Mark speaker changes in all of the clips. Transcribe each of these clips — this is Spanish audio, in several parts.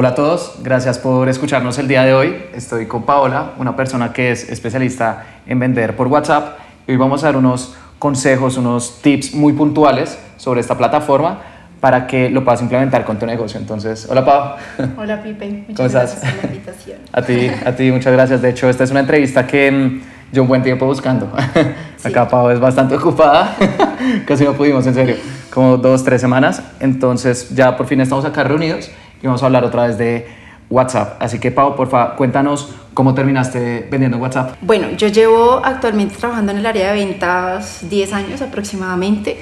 Speaker 1: Hola a todos, gracias por escucharnos el día de hoy. Estoy con Paola, una persona que es especialista en vender por WhatsApp. Hoy vamos a dar unos consejos, unos tips muy puntuales sobre esta plataforma para que lo puedas implementar con tu negocio. Entonces, hola Pau.
Speaker 2: Hola Pipe, muchas
Speaker 1: ¿Cómo estás?
Speaker 2: gracias por la invitación.
Speaker 1: A ti, a ti, muchas gracias. De hecho, esta es una entrevista que mm, yo un buen tiempo buscando. Acá Pau es bastante ocupada, casi no pudimos, en serio, como dos, tres semanas. Entonces, ya por fin estamos acá reunidos y vamos a hablar otra vez de WhatsApp. Así que, Pau, por favor, cuéntanos cómo terminaste vendiendo en WhatsApp.
Speaker 2: Bueno, yo llevo actualmente trabajando en el área de ventas 10 años aproximadamente.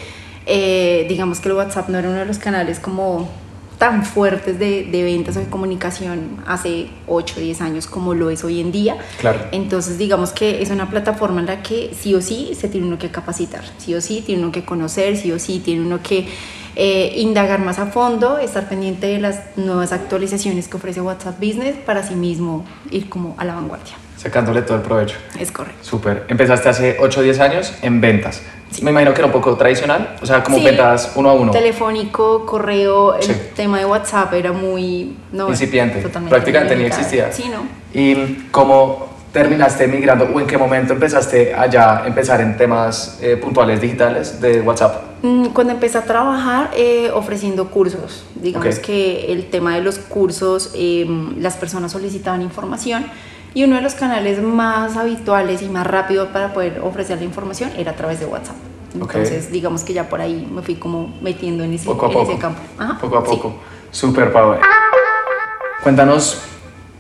Speaker 2: Eh, digamos que el WhatsApp no era uno de los canales como tan fuertes de, de, ventas o de comunicación hace 8 o 10 años como lo es hoy en día.
Speaker 1: Claro.
Speaker 2: Entonces, digamos que es una plataforma en la que sí o sí se tiene uno que capacitar, sí o sí tiene uno que conocer, sí o sí tiene uno que eh, indagar más a fondo, estar pendiente de las nuevas actualizaciones que ofrece WhatsApp Business para sí mismo ir como a la vanguardia.
Speaker 1: Sacándole todo el provecho.
Speaker 2: Es correcto.
Speaker 1: Súper. Empezaste hace 8 o 10 años en ventas.
Speaker 2: Sí.
Speaker 1: Me imagino que era un poco tradicional, o sea, como
Speaker 2: Sí,
Speaker 1: ventas uno a uno.
Speaker 2: Telefónico, correo, el
Speaker 1: Sí.
Speaker 2: tema de WhatsApp era muy... No,
Speaker 1: Incipiente.
Speaker 2: totalmente
Speaker 1: Prácticamente ni existía.
Speaker 2: Sí, ¿no?
Speaker 1: ¿Y cómo terminaste migrando o en qué momento empezaste a ya empezar en temas eh, puntuales digitales de WhatsApp?
Speaker 2: Mm, Cuando empecé a trabajar eh, ofreciendo cursos, digamos
Speaker 1: Ok.
Speaker 2: que el tema de los cursos, eh, las personas solicitaban información y uno de los canales más habituales y más rápido para poder ofrecer la información era a través de WhatsApp. Entonces, digamos que ya por ahí me fui como metiendo en ese,
Speaker 1: Poco a
Speaker 2: en
Speaker 1: poco.
Speaker 2: ese campo. Ajá,
Speaker 1: Poco a
Speaker 2: sí.
Speaker 1: poco. Súper, Pau. Cuéntanos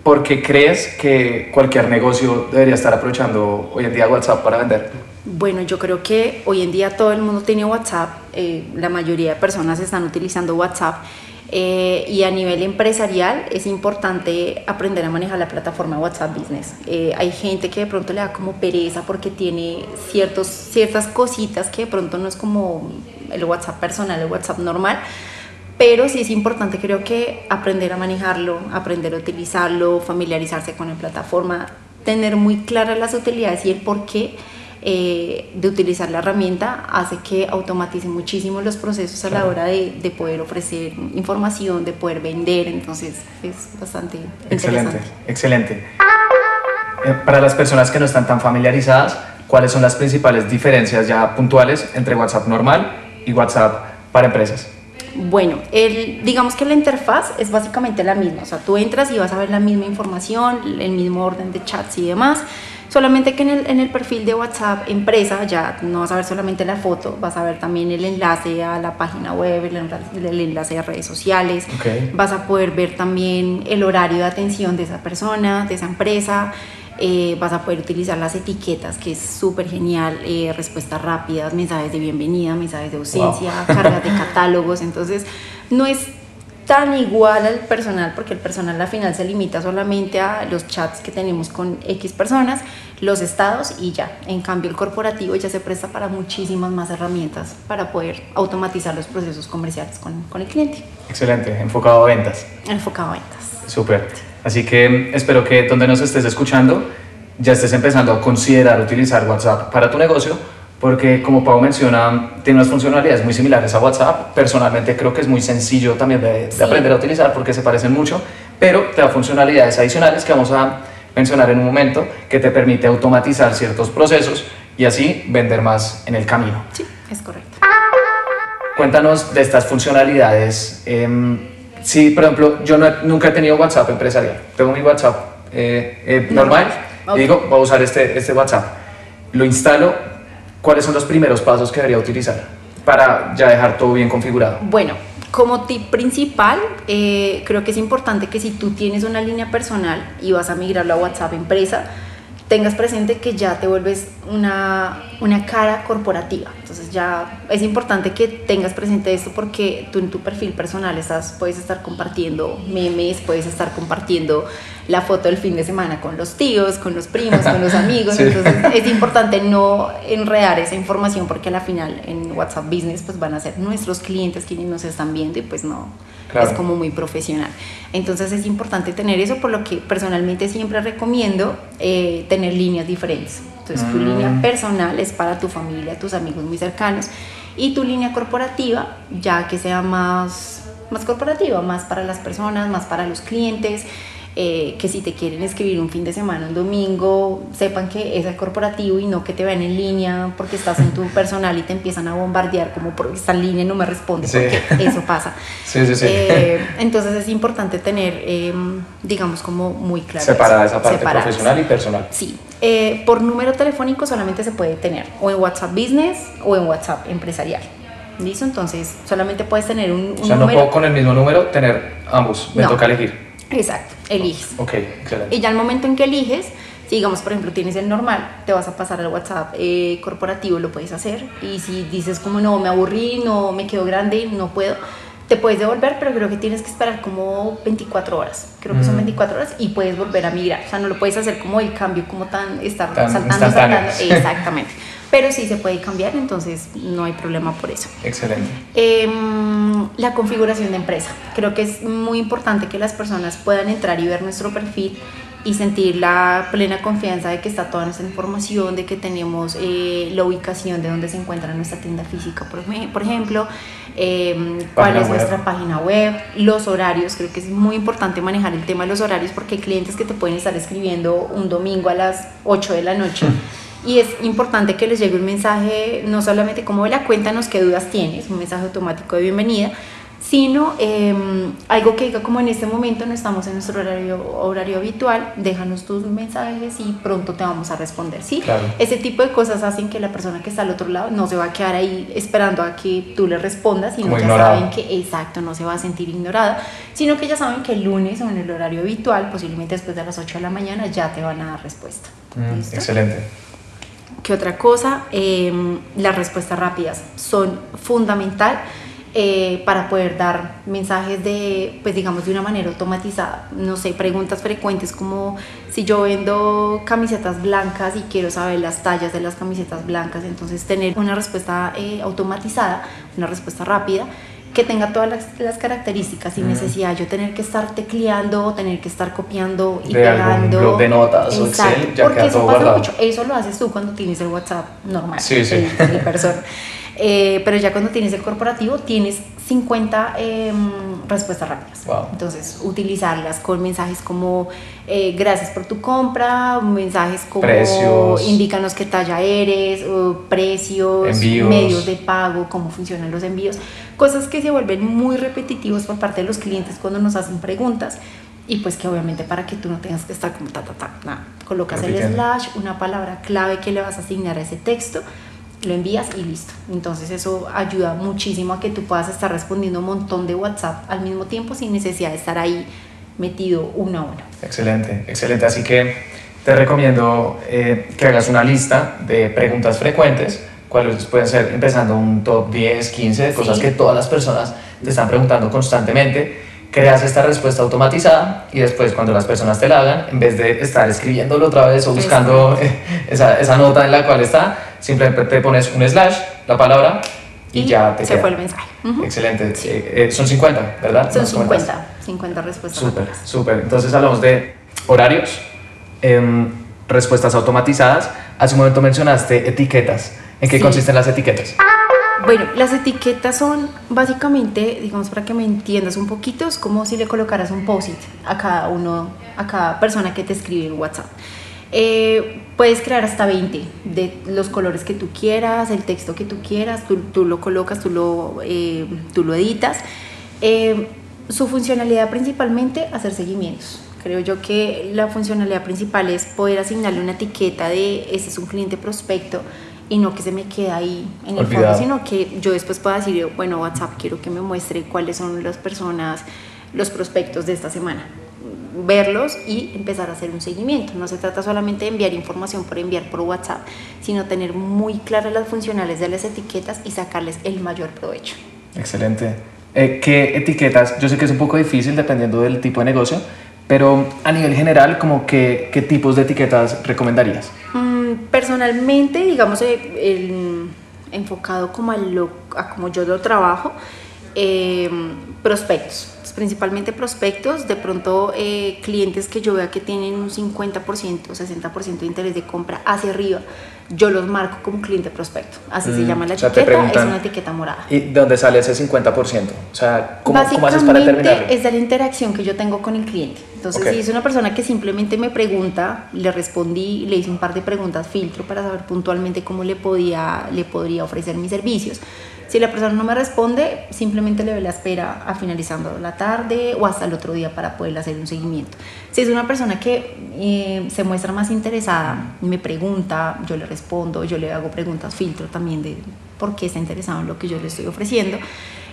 Speaker 1: por qué crees que cualquier negocio debería estar aprovechando hoy en día WhatsApp para vender.
Speaker 2: Bueno, yo creo que hoy en día todo el mundo tiene WhatsApp, eh, la mayoría de personas están utilizando WhatsApp eh, y a nivel empresarial es importante aprender a manejar la plataforma WhatsApp Business. Eh, hay gente que de pronto le da como pereza porque tiene ciertos, ciertas cositas que de pronto no es como el WhatsApp personal, el WhatsApp normal. Pero sí es importante, creo que aprender a manejarlo, aprender a utilizarlo, familiarizarse con la plataforma, tener muy claras las utilidades y el por qué eh, de utilizar la herramienta hace que automatice muchísimo los procesos a la hora de, de poder ofrecer información, de poder vender. Entonces es bastante
Speaker 1: Excelente,
Speaker 2: interesante.
Speaker 1: excelente. Eh, para las personas que no están tan familiarizadas, ¿cuáles son las principales diferencias ya puntuales entre WhatsApp normal y WhatsApp para empresas?
Speaker 2: Bueno, el, digamos que la interfaz es básicamente la misma, o sea, tú entras y vas a ver la misma información, el mismo orden de chats y demás, solamente que en el, en el perfil de WhatsApp empresa ya no vas a ver solamente la foto, vas a ver también el enlace a la página web, el enlace, el enlace a redes sociales,
Speaker 1: Ok.
Speaker 2: vas a poder ver también el horario de atención de esa persona, de esa empresa. Eh, vas a poder utilizar las etiquetas, que es súper genial, eh, respuestas rápidas, mensajes de bienvenida, mensajes de ausencia, cargas de catálogos. Entonces, no es tan igual al personal, porque el personal al final se limita solamente a los chats que tenemos con X personas, los estados y ya. En cambio, el corporativo ya se presta para muchísimas más herramientas para poder automatizar los procesos comerciales con, con el cliente,
Speaker 1: Excelente, enfocado a ventas.
Speaker 2: enfocado a ventas.
Speaker 1: Súper. Así que espero que donde nos estés escuchando ya estés empezando a considerar utilizar WhatsApp para tu negocio, porque como Pau menciona, tiene unas funcionalidades muy similares a WhatsApp. Personalmente creo que es muy sencillo también de, aprender a utilizar porque se parecen mucho, pero te da funcionalidades adicionales que vamos a mencionar en un momento que te permite automatizar ciertos procesos y así vender más en el camino.
Speaker 2: Sí, es correcto.
Speaker 1: Cuéntanos de estas funcionalidades. em, sí, por ejemplo, yo no- nunca he tenido WhatsApp empresarial. Tengo mi WhatsApp eh, eh, normal y digo, voy a usar este, este WhatsApp. Lo instalo. ¿Cuáles son los primeros pasos que debería utilizar para ya dejar todo bien configurado?
Speaker 2: Bueno, como tip principal, eh, creo que es importante que si tú tienes una línea personal y vas a migrarlo a WhatsApp empresa, tengas presente que ya te vuelves una, una cara corporativa. Entonces ya es importante que tengas presente esto porque tú en tu perfil personal estás, puedes estar compartiendo memes, puedes estar compartiendo la foto del fin de semana con los tíos, con los primos, con los amigos.
Speaker 1: Sí.
Speaker 2: Entonces es importante no enredar esa información porque a la final en WhatsApp Business pues van a ser nuestros clientes quienes nos están viendo y pues no
Speaker 1: Claro.
Speaker 2: es como muy profesional. Entonces es importante tener eso por lo que personalmente siempre recomiendo eh, tener líneas diferentes. Entonces tu
Speaker 1: Mm.
Speaker 2: línea personal es para tu familia, tus amigos muy cercanos y tu línea corporativa ya que sea más más corporativa, más para las personas, más para los clientes. Eh, que si te quieren escribir un fin de semana, un domingo, sepan que es el corporativo y no que te vean en línea porque estás en tu personal y te empiezan a bombardear como porque está en línea y no me responde, porque eso pasa.
Speaker 1: Sí, sí, sí.
Speaker 2: Eh, entonces es importante tener, em, digamos, como muy claro.
Speaker 1: Separada esa parte profesional y personal.
Speaker 2: Sí. Eh, por número telefónico solamente se puede tener o en WhatsApp Business o en WhatsApp empresarial. ¿Listo? Entonces solamente puedes tener un,
Speaker 1: un o sea, no puedo con el mismo número tener ambos, me toca elegir.
Speaker 2: Exacto, eliges.
Speaker 1: Ok, excelente.
Speaker 2: Y ya al momento en que eliges, si digamos, por ejemplo, tienes el normal, te vas a pasar al WhatsApp eh, corporativo, lo puedes hacer. Y si dices como no, me aburrí, no me quedo grande, no puedo, te puedes devolver, pero creo que tienes que esperar como 24 horas. Creo que son 24 mm. horas y puedes volver a migrar. O sea, no lo puedes hacer como el cambio, como tan, estar saltando, saltando. Exactamente. pero sí se puede cambiar, entonces no hay problema por eso.
Speaker 1: Excelente.
Speaker 2: Em, la configuración de empresa. Creo que es muy importante que las personas puedan entrar y ver nuestro perfil y sentir la plena confianza de que está toda nuestra información, de que tenemos eh, la ubicación de donde se encuentra nuestra tienda física, por, por ejemplo, em, cuál es nuestra página web, los horarios, creo que es muy importante manejar el tema de los horarios porque hay clientes que te pueden estar escribiendo un domingo a las 8 de la noche. y es importante que les llegue un mensaje, no solamente como de la cuéntanos qué dudas tienes, un mensaje automático de bienvenida, sino em, algo que diga como en este momento no estamos en nuestro horario, horario habitual, déjanos tus mensajes y pronto te vamos a responder, ¿sí? Ese tipo de cosas hacen que la persona que está al otro lado no se va a quedar ahí esperando a que tú le respondas, sino ya saben que, exacto, no se va a sentir ignorada, sino que ya saben que el lunes o en el horario habitual, posiblemente después de las 8 de la mañana, ya te van a dar respuesta.
Speaker 1: Mm, excelente.
Speaker 2: ¿Qué otra cosa? Em, las respuestas rápidas son fundamental eh, para poder dar mensajes de, pues digamos, de una manera automatizada. No sé, preguntas frecuentes como si yo vendo camisetas blancas y quiero saber las tallas de las camisetas blancas, entonces tener una respuesta eh, automatizada, una respuesta rápida que tenga todas las, características sin necesidad yo tener que estar tecleando o tener que estar copiando y
Speaker 1: de pegando. Blog de notas o Excel, ya
Speaker 2: porque
Speaker 1: eso
Speaker 2: pasa mucho. Eso lo haces tú cuando tienes el WhatsApp normal. Sí, sí. persona. Eh, pero ya cuando tienes el corporativo tienes 50 em, respuestas rápidas. Entonces, utilizarlas con mensajes como eh, gracias por tu compra, mensajes como
Speaker 1: precios.
Speaker 2: indícanos qué talla eres, precios, medios de pago, cómo funcionan los envíos, cosas que se vuelven muy repetitivos por parte de los clientes cuando nos hacen preguntas. Y pues que obviamente para que tú no tengas que estar como ta, ta, ta, nada. Colocas el slash, una palabra clave que le vas a asignar a ese texto lo envías y listo. Entonces eso ayuda muchísimo a que tú puedas estar respondiendo un montón de WhatsApp al mismo tiempo sin necesidad de estar ahí metido uno a uno.
Speaker 1: Excelente, excelente. Así que te recomiendo eh, que hagas una lista de preguntas frecuentes, cuáles pueden ser empezando un top 10, 15 de cosas que todas las personas te están preguntando constantemente creas esta respuesta automatizada y después cuando las personas te la hagan, en vez de estar escribiéndolo otra vez o buscando esa, esa, nota en la cual está, simplemente te pones un slash, la palabra y, ya te
Speaker 2: se fue el mensaje.
Speaker 1: Excelente. Eh, eh, son 50, ¿verdad?
Speaker 2: Son 50, 50 respuestas.
Speaker 1: Súper, súper. Entonces hablamos de horarios, em, respuestas automatizadas. Hace un momento mencionaste etiquetas. ¿En qué consisten las etiquetas?
Speaker 2: Bueno, las etiquetas son básicamente, digamos para que me entiendas un poquito, es como si le colocaras un post-it a cada uno, a cada persona que te escribe en WhatsApp. Eh, puedes crear hasta 20 de los colores que tú quieras, el texto que tú quieras, tú, lo colocas, tú lo, eh, tú lo editas. Eh, su funcionalidad principalmente hacer seguimientos. Creo yo que la funcionalidad principal es poder asignarle una etiqueta de este es un cliente prospecto y no que se me quede ahí en el fondo, sino que yo después pueda decir, bueno, WhatsApp, quiero que me muestre cuáles son las personas, los prospectos de esta semana verlos y empezar a hacer un seguimiento. No se trata solamente de enviar información por enviar por WhatsApp, sino tener muy claras las funcionales de las etiquetas y sacarles el mayor provecho.
Speaker 1: Excelente. Eh, ¿Qué etiquetas? Yo sé que es un poco difícil dependiendo del tipo de negocio, pero a nivel general, como que, ¿qué tipos de etiquetas recomendarías?
Speaker 2: Personalmente, digamos, eh, enfocado como a, lo, a como yo lo trabajo, eh, prospectos prospectos, principalmente prospectos, de pronto eh, clientes que yo vea que tienen un 50%, 60% de interés de compra hacia arriba, yo los marco como cliente prospecto. Así se mm, llama la etiqueta, es una etiqueta morada.
Speaker 1: ¿Y de dónde sale ese 50%? O sea, ¿cómo, ¿cómo haces para determinarlo?
Speaker 2: Es de la interacción que yo tengo con el cliente. Entonces, si es una persona que simplemente me pregunta, le respondí, le hice un par de preguntas filtro para saber puntualmente cómo le, podía, le podría ofrecer mis servicios. Si la persona no me responde, simplemente le doy la espera a finalizando la tarde o hasta el otro día para poder hacer un seguimiento. Si es una persona que eh, se muestra más interesada, me pregunta, yo le respondo, yo le hago preguntas filtro también de por qué está interesado en lo que yo le estoy ofreciendo.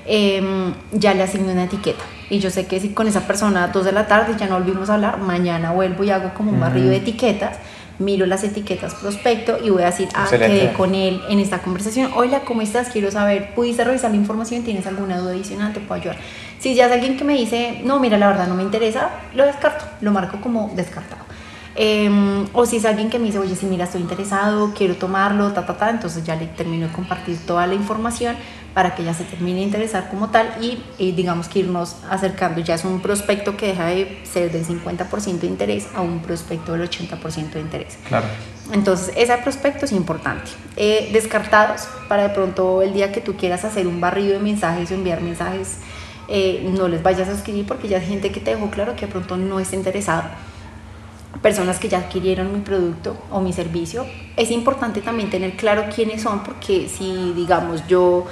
Speaker 2: Em, ya le asigno una etiqueta. Y yo sé que si con esa persona a 2 de la tarde ya no volvimos a hablar, mañana vuelvo y hago como un barrido de etiquetas miro las etiquetas prospecto y voy a decir, ah, quedé con él en esta conversación. Hola, ¿cómo estás? Quiero saber, ¿pudiste revisar la información? ¿Tienes alguna duda adicional? ¿Te puedo ayudar? Si ya es alguien que me dice, no, mira, la verdad no me interesa, lo descarto, lo marco como descartado. Em, o si es alguien que me dice, oye, si mira, estoy interesado, quiero tomarlo, ta, ta, ta, entonces ya le termino de compartir toda la información para que ya se termine de interesar como tal y, digamos que irnos acercando. Ya es un prospecto que deja de ser del 50% de interés a un prospecto del 80% de interés.
Speaker 1: Claro.
Speaker 2: Entonces, ese prospecto es importante. Eh, descartados, para de pronto el día que tú quieras hacer un barrido de mensajes o enviar mensajes, eh, no les vayas a escribir porque ya hay gente que te dejó claro que de pronto no está interesado personas que ya adquirieron mi producto o mi servicio. Es importante también tener claro quiénes son porque si digamos yo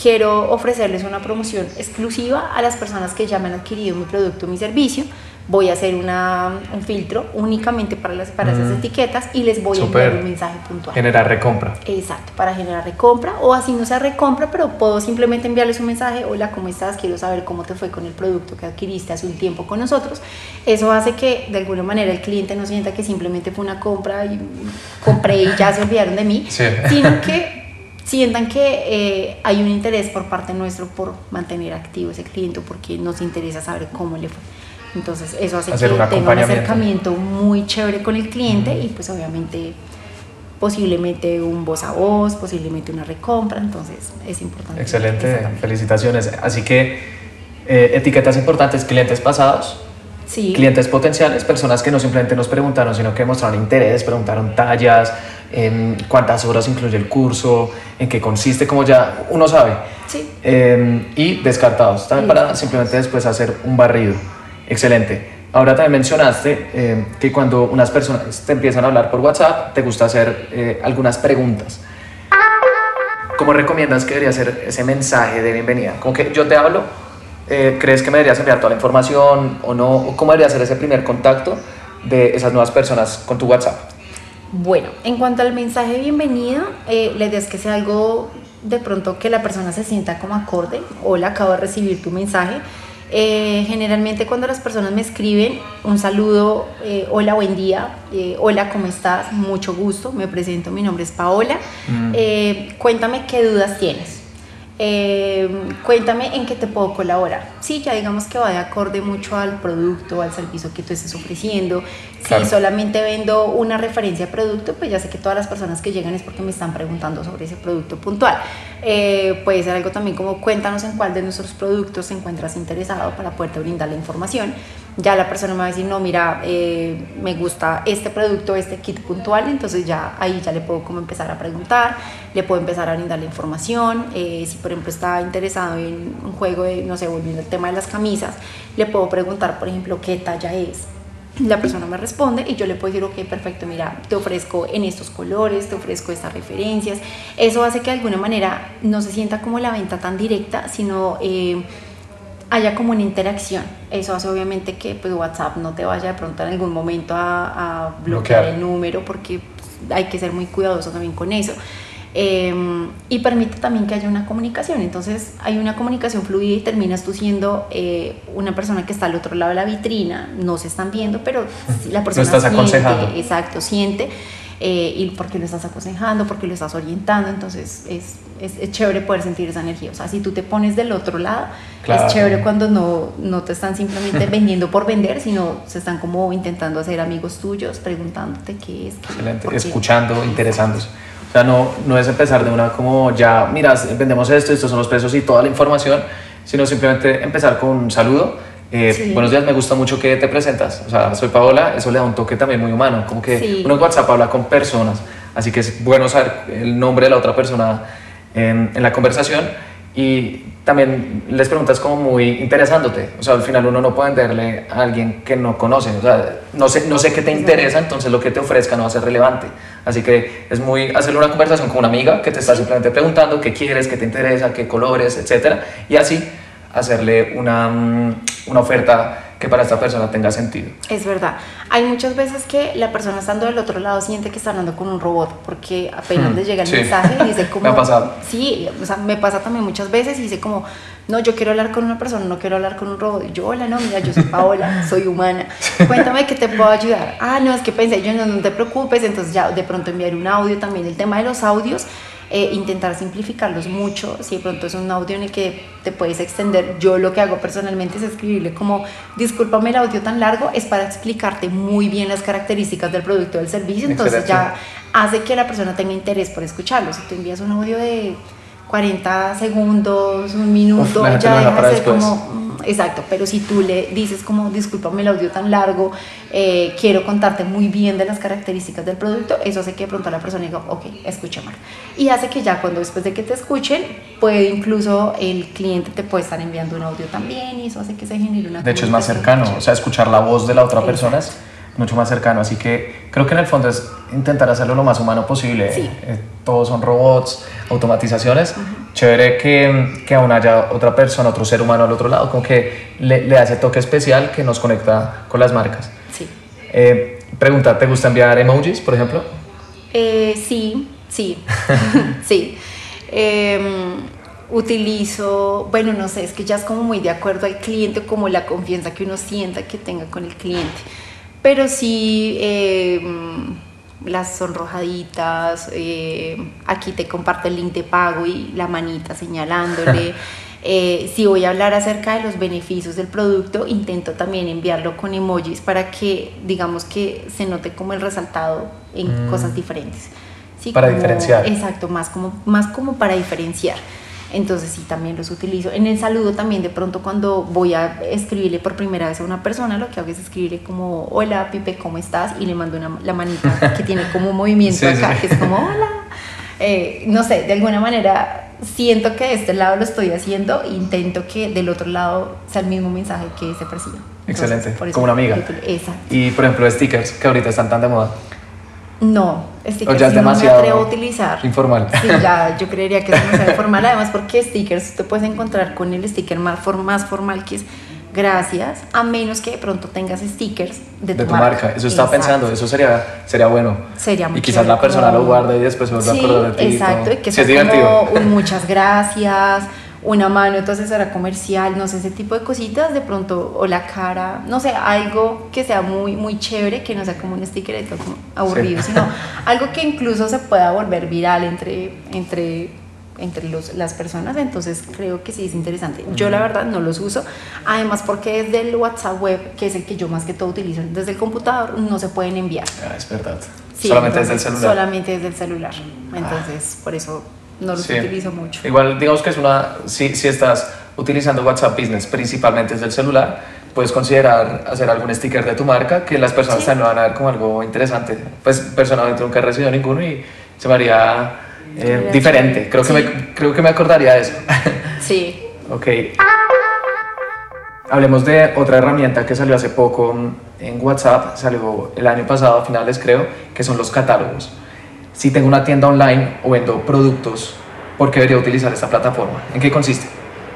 Speaker 2: quiero ofrecerles una promoción exclusiva a las personas que ya me han adquirido mi producto o mi servicio, voy a hacer una, un filtro únicamente para, las, para esas mm. etiquetas y les voy a enviar un mensaje puntual.
Speaker 1: Generar recompra.
Speaker 2: Exacto, para generar recompra o así no sea recompra, pero puedo simplemente enviarles un mensaje, hola, ¿cómo estás? Quiero saber cómo te fue con el producto que adquiriste hace un tiempo con nosotros. Eso hace que de alguna manera el cliente no sienta que simplemente fue una compra y compré y ya se olvidaron de mí, sino que sientan que eh, hay un interés por parte nuestro por mantener activo ese cliente porque nos interesa saber cómo le fue. Entonces eso hace que tenga un acercamiento muy chévere con el cliente y pues obviamente posiblemente un voz a voz, posiblemente una recompra, entonces es importante.
Speaker 1: Excelente, felicitaciones. Así que eh, etiquetas importantes, clientes pasados,
Speaker 2: sí.
Speaker 1: clientes potenciales, personas que no simplemente nos preguntaron, sino que mostraron interés, preguntaron tallas, en cuántas horas incluye el curso, en qué consiste, como ya uno sabe.
Speaker 2: Sí.
Speaker 1: Em, y descartados, también para simplemente después hacer un barrido. Excelente. Ahora también mencionaste eh, que cuando unas personas te empiezan a hablar por WhatsApp, te gusta hacer eh, algunas preguntas. ¿Cómo recomiendas que debería ser ese mensaje de bienvenida? Como que yo te hablo, eh, ¿crees que me deberías enviar toda la información o no? ¿Cómo debería ser ese primer contacto de esas nuevas personas con tu WhatsApp?
Speaker 2: Bueno, en cuanto al mensaje de bienvenida, la idea es que sea algo de pronto que la persona se sienta como acorde. Hola, acabo de recibir tu mensaje eh, generalmente cuando las personas me escriben un saludo, eh, hola, buen día, eh, hola, ¿cómo estás? Mucho gusto, me presento, mi nombre es Paola. Mm. cuéntame qué dudas tienes. Em, cuéntame en qué te puedo colaborar. Sí, ya digamos que va de acorde mucho al producto, al servicio que tú estés ofreciendo. Si solamente vendo una referencia de producto, pues ya sé que todas las personas que llegan es porque me están preguntando sobre ese producto puntual. Eh, puede ser algo también como cuéntanos en cuál de nuestros productos te encuentras interesado para poderte brindar la información ya la persona me va a decir, no, mira, eh, me gusta este producto, este kit puntual, entonces ya ahí ya le puedo como empezar a preguntar, le puedo empezar a brindar la información, eh, si por ejemplo está interesado en un juego de, no sé, volviendo al tema de las camisas, le puedo preguntar, por ejemplo, qué talla es. La persona me responde y yo le puedo decir, ok, perfecto, mira, te ofrezco en estos colores, te ofrezco estas referencias. Eso hace que de alguna manera no se sienta como la venta tan directa, sino... Eh, haya como una interacción. Eso hace obviamente que pues, WhatsApp no te vaya de pronto en algún momento a, bloquear, el número porque pues, hay que ser muy cuidadoso también con eso. Em, y permite también que haya una comunicación. Entonces hay una comunicación fluida y terminas tú siendo eh, una persona que está al otro lado de la vitrina, no se están viendo, pero la persona
Speaker 1: estás
Speaker 2: siente,
Speaker 1: aconsejando.
Speaker 2: exacto, siente eh, y porque lo estás aconsejando, porque lo estás orientando, entonces es, es, chévere poder sentir esa energía. O sea, si tú te pones del otro lado, es chévere cuando no, no te están simplemente vendiendo por vender, sino se están como intentando hacer amigos tuyos, preguntándote qué es.
Speaker 1: Excelente, escuchando, interesándose. O sea, no, no es empezar de una como ya, mira, vendemos esto, estos son los precios y toda la información, sino simplemente empezar con un saludo. Eh, buenos días, me gusta mucho que te presentas. O sea, soy Paola, eso le da un toque también muy humano, como que uno en WhatsApp habla con personas, así que es bueno saber el nombre de la otra persona en, en la conversación y también les preguntas como muy interesándote. O sea, al final uno no puede venderle a alguien que no conoce. O sea, no sé, no sé qué te interesa, entonces lo que te ofrezca no va a ser relevante. Así que es muy hacerle una conversación con una amiga que te está simplemente preguntando qué quieres, qué te interesa, qué colores, etcétera, y así hacerle una, mm, una oferta que para esta persona tenga sentido.
Speaker 2: Es verdad. Hay muchas veces que la persona estando del otro lado siente que está hablando con un robot porque apenas hmm, le llega el mensaje y dice como...
Speaker 1: me ha pasado.
Speaker 2: Sí, o sea, me pasa también muchas veces y dice como, no, yo quiero hablar con una persona, no quiero hablar con un robot. Y yo, hola, no, mira, yo soy Paola, soy humana. Cuéntame que te puedo ayudar. Ah, no, es que pensé, yo no, no te preocupes, entonces ya de pronto enviar un audio también. El tema de los audios eh, intentar simplificarlos mucho. Si de pronto es un audio en el que te puedes extender, yo lo que hago personalmente es escribirle como, discúlpame el audio tan largo, es para explicarte muy bien las características del producto o del servicio, entonces ya hace que la persona tenga interés por escucharlo. Si tú envías un audio de 40 segundos, un minuto, ya deja de ser como exacto, pero si tú le dices como, discúlpame el audio tan largo, eh, quiero contarte muy bien de las características del producto, eso hace que de pronto la persona diga, ok, escúchame. Y hace que ya cuando después de que te escuchen, puede incluso el cliente te puede estar enviando un audio también y eso hace que se genere una...
Speaker 1: De hecho es más cercano, o sea, escuchar la voz de la otra persona es mucho más cercano. Así que creo que en el fondo es intentar hacerlo lo más humano posible. Eh, todos son robots, automatizaciones. Chévere que, que, aún haya otra persona, otro ser humano al otro lado, como que le, le hace toque especial que nos conecta con las marcas.
Speaker 2: Sí.
Speaker 1: Eh, pregunta, ¿te gusta enviar emojis, por ejemplo?
Speaker 2: Eh, sí, sí, sí. Em, utilizo, bueno, no sé, es que ya es como muy de acuerdo al cliente, como la confianza que uno sienta que tenga con el cliente pero sí eh, las sonrojaditas, eh, aquí te comparto el link de pago y la manita señalándole. Eh, si voy a hablar acerca de los beneficios del producto, intento también enviarlo con emojis para que digamos que se note como el resaltado en mm. cosas diferentes.
Speaker 1: Sí, para diferenciar.
Speaker 2: Exacto, más como, más como para diferenciar. Entonces sí, también los utilizo. En el saludo también de pronto cuando voy a escribirle por primera vez a una persona, lo que hago es escribirle como, hola Pipe, ¿cómo estás? Y le mando una, la manita que tiene como un movimiento acá, que es como, hola. Eh, no sé, de alguna manera siento que de este lado lo estoy haciendo e intento que del otro lado sea el mismo mensaje que se perciba.
Speaker 1: Excelente, como una amiga. Exacto. Y por ejemplo, stickers que ahorita están tan de moda.
Speaker 2: No, stickers ya es no me atrevo a utilizar.
Speaker 1: Informal.
Speaker 2: Sí, ya yo creería que es demasiado informal. Además, porque stickers te puedes encontrar con el sticker más, más formal que es gracias, a menos que de pronto tengas stickers de tu,
Speaker 1: de tu marca. Eso estaba pensando, eso sería, sería bueno.
Speaker 2: Sería
Speaker 1: Y quizás la persona lo guarde y después se sí, de ti.
Speaker 2: Exacto, y, que sea como un muchas gracias una mano, entonces era comercial, no sé, ese tipo de cositas, de pronto, o la cara, no sé, algo que sea muy, muy chévere, que no sea como un sticker como aburrido, sino algo que incluso se pueda volver viral entre, entre, entre los, las personas, entonces creo que sí es interesante. Yo la verdad no los uso, además porque desde el WhatsApp web, que es el que yo más que todo utilizo, desde el computador no se pueden enviar.
Speaker 1: Ah, es verdad. solamente desde el celular.
Speaker 2: Solamente desde el celular, entonces por eso no los utilizo mucho.
Speaker 1: Igual, digamos que es una, si, si estás utilizando WhatsApp Business principalmente desde el celular, puedes considerar hacer algún sticker de tu marca que las personas también van a ver como algo interesante. Pues personalmente nunca he recibido ninguno y se me haría eh, diferente. Creo, que me, creo que me acordaría de eso.
Speaker 2: Sí.
Speaker 1: ok. Hablemos de otra herramienta que salió hace poco en WhatsApp, salió el año pasado, a finales creo, que son los catálogos si tengo una tienda online o vendo productos, ¿por qué debería utilizar esta plataforma? ¿En qué consiste?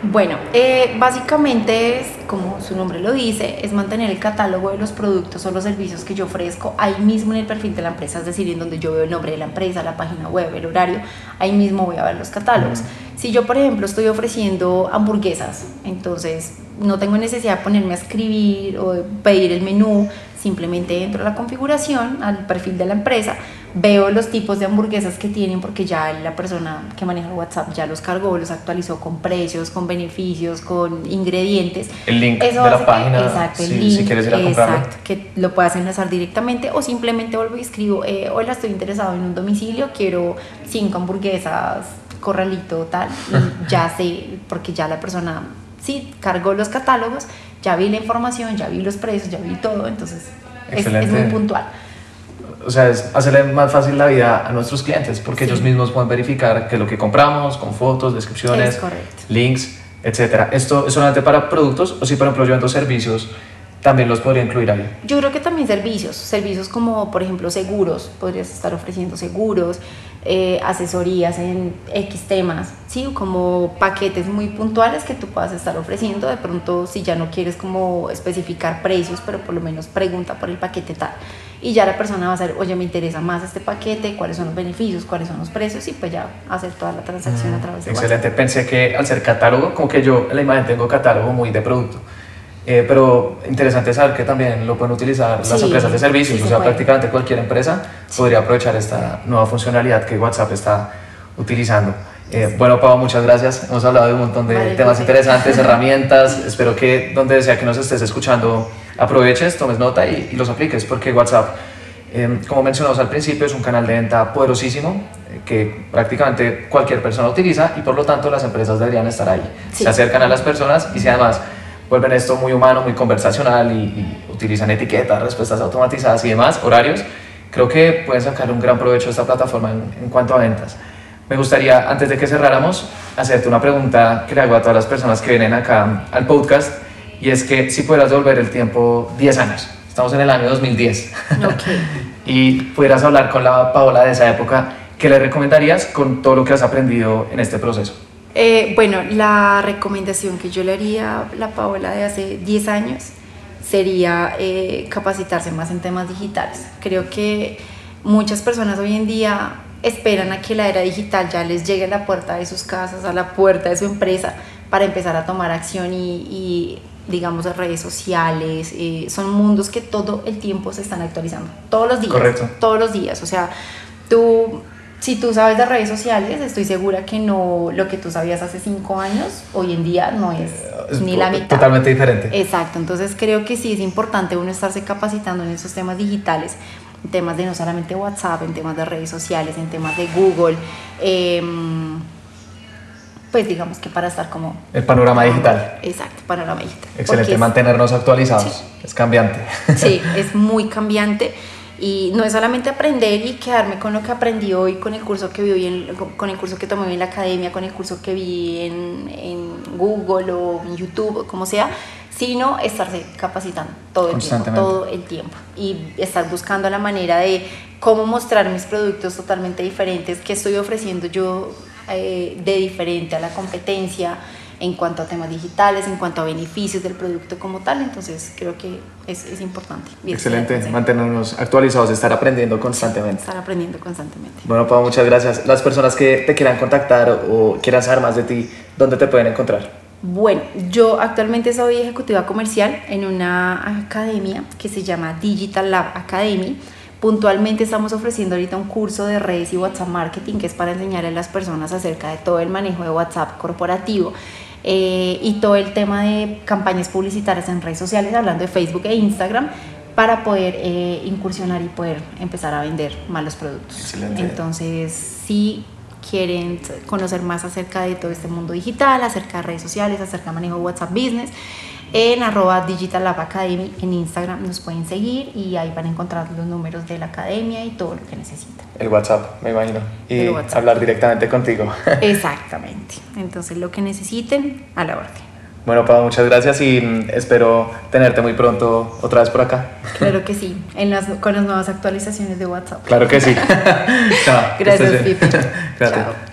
Speaker 2: Bueno, eh, básicamente es, como su nombre lo dice, es mantener el catálogo de los productos o los servicios que yo ofrezco ahí mismo en el perfil de la empresa, es decir, en donde yo veo el nombre de la empresa, la página web, el horario, ahí mismo voy a ver los catálogos. Si yo, por ejemplo, estoy ofreciendo hamburguesas, entonces no tengo necesidad de ponerme a escribir o pedir el menú, simplemente entro a la configuración, al perfil de la empresa, veo los tipos de hamburguesas que tienen porque ya la persona que maneja el WhatsApp ya los cargó, los actualizó con precios, con beneficios, con ingredientes.
Speaker 1: El link de la página,
Speaker 2: exacto, el link, si quieres ir a exacto, que lo puedas enlazar directamente o simplemente vuelvo y escribo, eh, hola, estoy interesado en un domicilio, quiero cinco hamburguesas, corralito, tal, y ya sé, porque ya la persona sí, cargó los catálogos, ya vi la información, ya vi los precios, ya vi todo, entonces es, es, muy puntual.
Speaker 1: O sea, es hacerle más fácil la vida a nuestros clientes porque ellos mismos pueden verificar que lo que compramos con fotos, descripciones, links, etcétera. ¿Esto es solamente para productos o si, por ejemplo, yo vendo servicios? también los podría incluir ahí.
Speaker 2: Yo creo que también servicios, servicios como por ejemplo seguros, podrías estar ofreciendo seguros, eh, asesorías en X temas, ¿sí? como paquetes muy puntuales que tú puedas estar ofreciendo, de pronto si ya no quieres como especificar precios, pero por lo menos pregunta por el paquete tal. Y ya la persona va a saber, oye, me interesa más este paquete, cuáles son los beneficios, cuáles son los precios, y pues ya hacer toda la transacción a través de
Speaker 1: Excelente, pensé que al ser catálogo, como que yo en la imagen tengo catálogo muy de producto. Eh, pero interesante saber que también lo pueden utilizar las empresas de servicios, o sea, prácticamente cualquier empresa podría aprovechar esta nueva funcionalidad que WhatsApp está utilizando. Eh, bueno, Pau, muchas gracias. Hemos hablado de un montón de temas interesantes, herramientas. Espero que donde sea que nos estés escuchando aproveches, tomes nota y, los apliques, porque WhatsApp, eh, como mencionamos al principio, es un canal de venta poderosísimo que prácticamente cualquier persona utiliza y por lo tanto las empresas deberían estar ahí. Se acercan a las personas y si además vuelven esto muy humano, muy conversacional y, utilizan etiquetas, respuestas automatizadas y demás, horarios, creo que pueden sacar un gran provecho de esta plataforma en, cuanto a ventas. Me gustaría, antes de que cerráramos, hacerte una pregunta que le hago a todas las personas que vienen acá al podcast, y es que si pudieras volver el tiempo 10 años, estamos en el año 2010, y pudieras hablar con la Paola de esa época, ¿qué le recomendarías con todo lo que has aprendido en este proceso?
Speaker 2: Eh, bueno, la recomendación que yo le haría a la Paola de hace 10 años sería eh, capacitarse más en temas digitales. Creo que muchas personas hoy en día esperan a que la era digital ya les llegue a la puerta de sus casas, a la puerta de su empresa, para empezar a tomar acción y, digamos, redes sociales. Eh, son mundos que todo el tiempo se están actualizando, todos los días.
Speaker 1: Correcto.
Speaker 2: Todos los días. O sea, tú si tú sabes de redes sociales, estoy segura que no lo que tú sabías hace cinco años, hoy en día no es, ni la mitad.
Speaker 1: Totalmente diferente.
Speaker 2: Exacto, entonces creo que sí es importante uno estarse capacitando en esos temas digitales, en temas de no solamente WhatsApp, en temas de redes sociales, en temas de Google. Em, pues digamos que para estar como...
Speaker 1: El panorama digital.
Speaker 2: Exacto, panorama digital.
Speaker 1: Excelente, mantenernos actualizados. Es cambiante.
Speaker 2: Sí, es muy cambiante. Y no es solamente aprender y quedarme con lo que aprendí hoy, con el curso que vi en, con el curso que tomé en la academia, con el curso que vi en, en Google o en YouTube, como sea, sino estarse capacitando todo el tiempo, todo el tiempo y estar buscando la manera de cómo mostrar mis productos totalmente diferentes, que estoy ofreciendo yo eh, de diferente a la competencia, en cuanto a temas digitales, en cuanto a beneficios del producto como tal. Entonces creo que es, es importante.
Speaker 1: Excelente, mantenernos actualizados, estar aprendiendo constantemente.
Speaker 2: Estar aprendiendo constantemente.
Speaker 1: Bueno, Pau, muchas gracias. Las personas que te quieran contactar o quieran saber más de ti, ¿dónde te pueden encontrar?
Speaker 2: Bueno, yo actualmente soy ejecutiva comercial en una academia que se llama Digital Lab Academy. Puntualmente estamos ofreciendo ahorita un curso de redes y WhatsApp Marketing que es para enseñar a las personas acerca de todo el manejo de WhatsApp corporativo. Eh, y todo el tema de campañas publicitarias en redes sociales, hablando de Facebook e Instagram, para poder eh, incursionar y poder empezar a vender malos productos.
Speaker 1: Excelente.
Speaker 2: Entonces, si quieren conocer más acerca de todo este mundo digital, acerca de redes sociales, acerca de manejo de WhatsApp Business, en arroba Digital Lab Academy en Instagram nos pueden seguir y ahí van a encontrar los números de la academia y todo lo que necesitan.
Speaker 1: El WhatsApp, me imagino. Y hablar directamente contigo.
Speaker 2: Exactamente. Entonces lo que necesiten, a la orden.
Speaker 1: Bueno, Pau, muchas gracias y mm, espero tenerte muy pronto otra vez por acá.
Speaker 2: Claro que sí, en las, con las nuevas actualizaciones de WhatsApp.
Speaker 1: Claro que sí.
Speaker 2: Chao. Gracias, Pipe. Gracias. Chao.